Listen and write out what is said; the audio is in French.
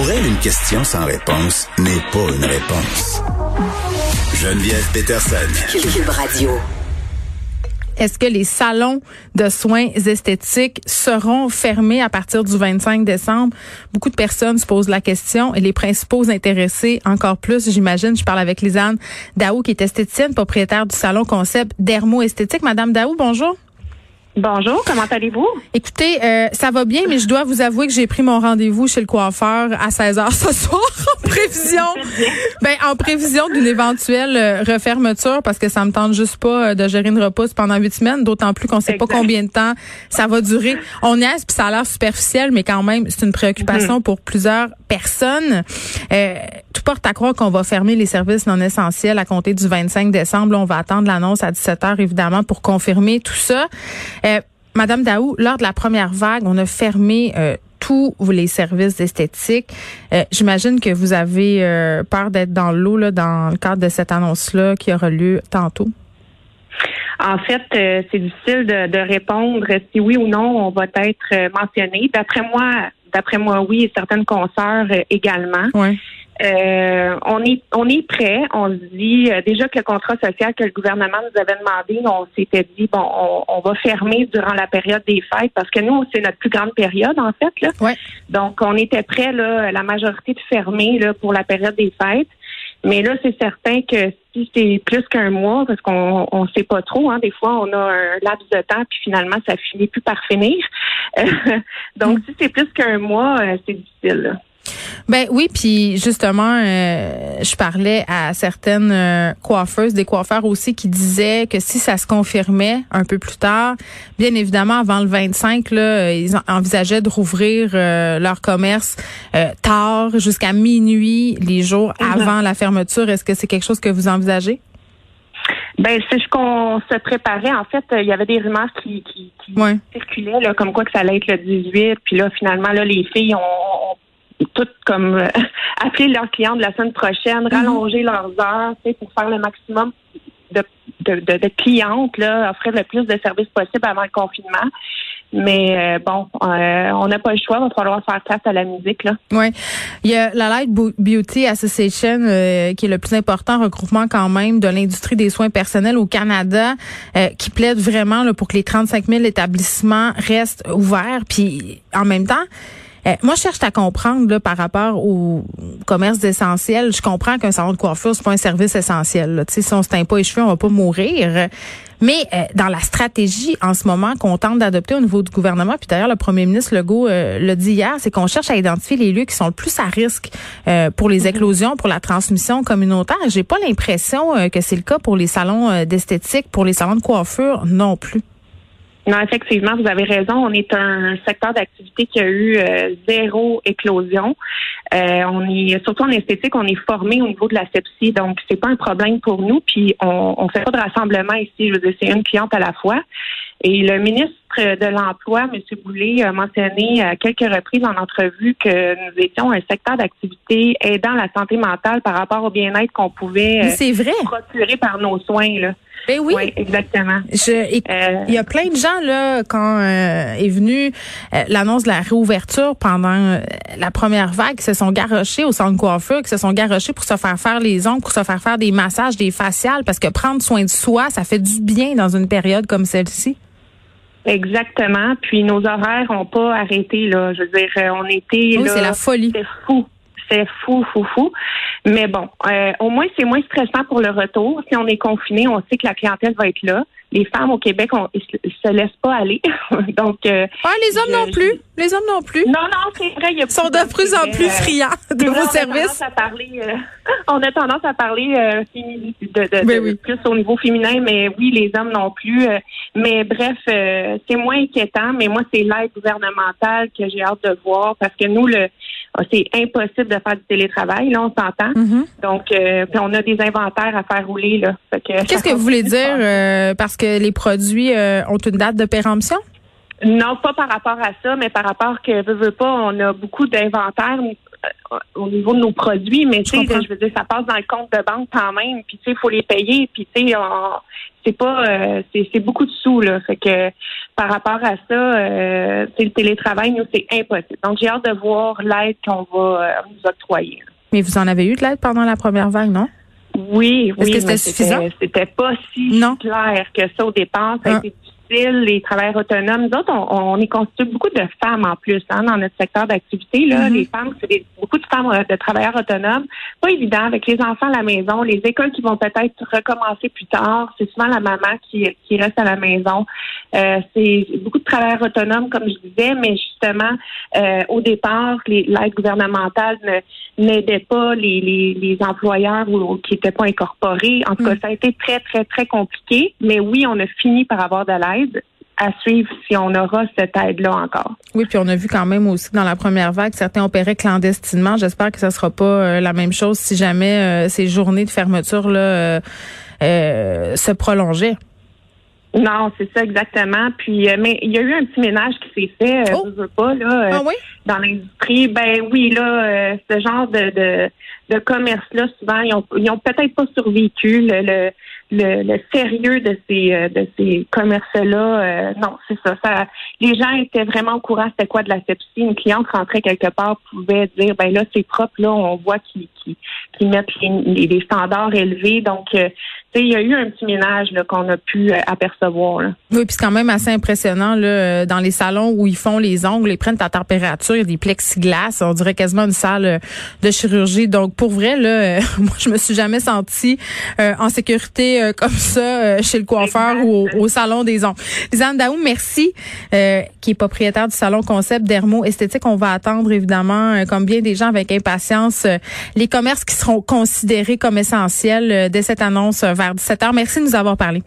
Pour elle, une question sans réponse n'est pas une réponse. Geneviève Peterson. Cube Radio. Est-ce que les salons de soins esthétiques seront fermés à partir du 25 décembre? Beaucoup de personnes se posent la question et les principaux intéressés encore plus, j'imagine. Je parle avec Lisanne Daou, qui est esthéticienne, propriétaire du salon concept Dermo Esthétique. Madame Daou, bonjour. Bonjour, comment allez-vous? Écoutez, euh, ça va bien, mais je dois vous avouer que j'ai pris mon rendez-vous chez le coiffeur à 16 h ce soir en prévision, ben en prévision d'une éventuelle euh, refermeture parce que ça me tente juste pas euh, de gérer une repousse pendant huit semaines, d'autant plus qu'on sait pas combien de temps ça va durer. On est puis ça a l'air superficiel, mais quand même c'est une préoccupation mhm. pour plusieurs personnes. Euh, tout porte à croire qu'on va fermer les services non essentiels à compter du 25 décembre. on va attendre l'annonce à 17 h évidemment pour confirmer tout ça. Euh, Madame Daou, lors de la première vague, on a fermé euh, tous les services esthétiques. Euh, j'imagine que vous avez euh, peur d'être dans l'eau là, dans le cadre de cette annonce-là qui aura lieu tantôt. En fait, c'est difficile de, répondre si oui ou non on va être mentionné. D'après moi, d'après moi, oui, et certaines consoeurs également. Ouais. Euh, on est on est prêt. On se dit euh, déjà que le contrat social que le gouvernement nous avait demandé, on s'était dit bon, on, va fermer durant la période des fêtes parce que nous c'est notre plus grande période en fait là. Donc on était prêt là, la majorité de fermer là pour la période des fêtes. Mais là, c'est certain que si c'est plus qu'un mois, parce qu'on on sait pas trop, hein, des fois on a un laps de temps, puis finalement ça finit plus par finir. Donc mm. si c'est plus qu'un mois, euh, c'est difficile. Là. Ben oui, puis justement, euh, je parlais à certaines euh, coiffeuses, des coiffeurs aussi, qui disaient que si ça se confirmait un peu plus tard, bien évidemment avant le 25, là, ils envisageaient de rouvrir euh, leur commerce tard, jusqu'à minuit, les jours mhm. avant la fermeture. Est-ce que c'est quelque chose que vous envisagez? Ben c'est ce qu'on se préparait. En fait, il y avait des rumeurs qui, qui, circulaient, là, comme quoi que ça allait être le 18. Puis là, finalement, là, les filles ont toutes comme euh, appeler leurs clients de la semaine prochaine, mhm. rallonger leurs heures, tu sais, pour faire le maximum de, de, de, clientes, là, offrir le plus de services possible avant le confinement. Mais euh, bon, euh, on n'a pas le choix, il va falloir faire place à la musique. Là. Oui. Il y a la Light Beauty Association, qui est le plus important regroupement quand même de l'industrie des soins personnels au Canada, qui plaide vraiment là, pour que les 35 000 établissements restent ouverts. Puis en même temps, euh, moi, je cherche à comprendre là, par rapport au commerce essentiel. Je comprends qu'un salon de coiffure, c'est pas un service essentiel. Là. Si on se teint pas les cheveux, on va pas mourir. Mais euh, dans la stratégie en ce moment qu'on tente d'adopter au niveau du gouvernement, puis d'ailleurs le premier ministre Legault euh, l'a dit hier, c'est qu'on cherche à identifier les lieux qui sont le plus à risque pour les mhm. éclosions, pour la transmission communautaire. J'ai pas l'impression que c'est le cas pour les salons d'esthétique, pour les salons de coiffure non plus. Non, effectivement, vous avez raison. On est un secteur d'activité qui a eu euh, zéro éclosion. Euh, on est surtout en esthétique, on est formé au niveau de la sepsie, donc c'est pas un problème pour nous. Puis on, on fait pas de rassemblement ici. Je veux dire, c'est une cliente à la fois. Et le ministre de l'Emploi, M. Boulay, a mentionné à quelques reprises en entrevue que nous étions un secteur d'activité aidant la santé mentale par rapport au bien-être qu'on pouvait euh, procurer par nos soins. Là. Ben oui. exactement. Euh, il y a plein de gens là quand euh, est venu l'annonce de la réouverture pendant la première vague, qui se sont garochés au centre de coiffure, qui se sont garochés pour se faire faire les ongles, pour se faire faire des massages, des faciales, parce que prendre soin de soi, ça fait du bien dans une période comme celle-ci. Exactement. Puis nos horaires n'ont pas arrêté là. Je veux dire, on était oui, c'est la folie. C'était fou. Stressait fou, fou, fou. Mais bon, euh, au moins, c'est moins stressant pour le retour. Si on est confiné, on sait que la clientèle va être là les femmes au Québec, on, ils se laissent pas aller. Donc, euh, les hommes non plus. Les hommes non plus. Non, non, c'est vrai. Ils sont de plus en plus friands de vos services. À parler, euh, on a tendance à parler euh, de, de, ben plus au niveau féminin, mais oui, les hommes non plus. mais bref, c'est moins inquiétant. Mais moi, c'est l'aide gouvernementale que j'ai hâte de voir parce que nous, le ah, c'est impossible de faire du télétravail, là, on s'entend. Mm-hmm. Donc, on a des inventaires à faire rouler, là. Qu'est-ce que vous voulez dire? parce que les produits euh, ont une date de péremption? Non, pas par rapport à ça, mais par rapport que veux, veux pas, on a beaucoup d'inventaire euh, au niveau de nos produits, mais tu sais, je veux dire, ça passe dans le compte de banque quand même, puis tu sais, il faut les payer, puis tu sais, c'est pas, euh, c'est beaucoup de sous là, fait que par rapport à ça, euh, le télétravail, nous c'est impossible. Donc j'ai hâte de voir l'aide qu'on va nous octroyer. Mais vous en avez eu de l'aide pendant la première vague, non? Oui, oui. Est-ce que c'était suffisant? C'était pas si clair que ça au départ. Ça a ah. été les travailleurs autonomes. Nous autres, on, est constitué beaucoup de femmes en plus hein, dans notre secteur d'activité. Là, mm-hmm. Les femmes, c'est beaucoup de femmes euh, de travailleurs autonomes. Pas évident avec les enfants à la maison, les écoles qui vont peut-être recommencer plus tard. C'est souvent la maman qui, qui reste à la maison. Euh, c'est beaucoup de travailleurs autonomes, comme je disais, mais justement, euh, au départ, l'aide gouvernementale n'aidait pas les, les, les employeurs ou, qui n'étaient pas incorporés. En tout cas, mm. ça a été très, très, très compliqué. Mais oui, on a fini par avoir de l'aide à suivre si on aura cette aide-là encore. Oui, puis on a vu quand même aussi dans la première vague, certains opéraient clandestinement. J'espère que ça sera pas euh, la même chose si jamais euh, ces journées de fermeture là euh, se prolongeaient. Non, c'est ça exactement. Puis, mais il y a eu un petit ménage qui s'est fait, oh. veux pas là, ah dans l'industrie. Ben oui, là, ce genre de de, de commerce là, souvent ils ont ils ont peut-être pas survécu. le le, sérieux de ces euh, de ces commerces-là, euh, non, c'est ça, ça. Les gens étaient vraiment au courant c'était quoi de la sepsie. Une cliente rentrait quelque part pouvait dire ben là c'est propre, là on voit qu'ils qui, mettent les, les, standards élevés. Donc euh, il y a eu un petit ménage qu'on a pu apercevoir. Là. Oui, puis c'est quand même assez impressionnant là, dans les salons où ils font les ongles, ils prennent ta température, il y a des plexiglas, on dirait quasiment une salle de chirurgie. Donc pour vrai là, moi je me suis jamais sentie en sécurité euh, comme ça euh, chez le coiffeur ou au, salon des ongles. Lisanne Daou, merci, euh, qui est propriétaire du salon Concept Dermo Esthétique. On va attendre évidemment, comme bien des gens avec impatience, les commerces qui seront considérés comme essentiels dès cette annonce vers 17 h. Merci de nous avoir parlé.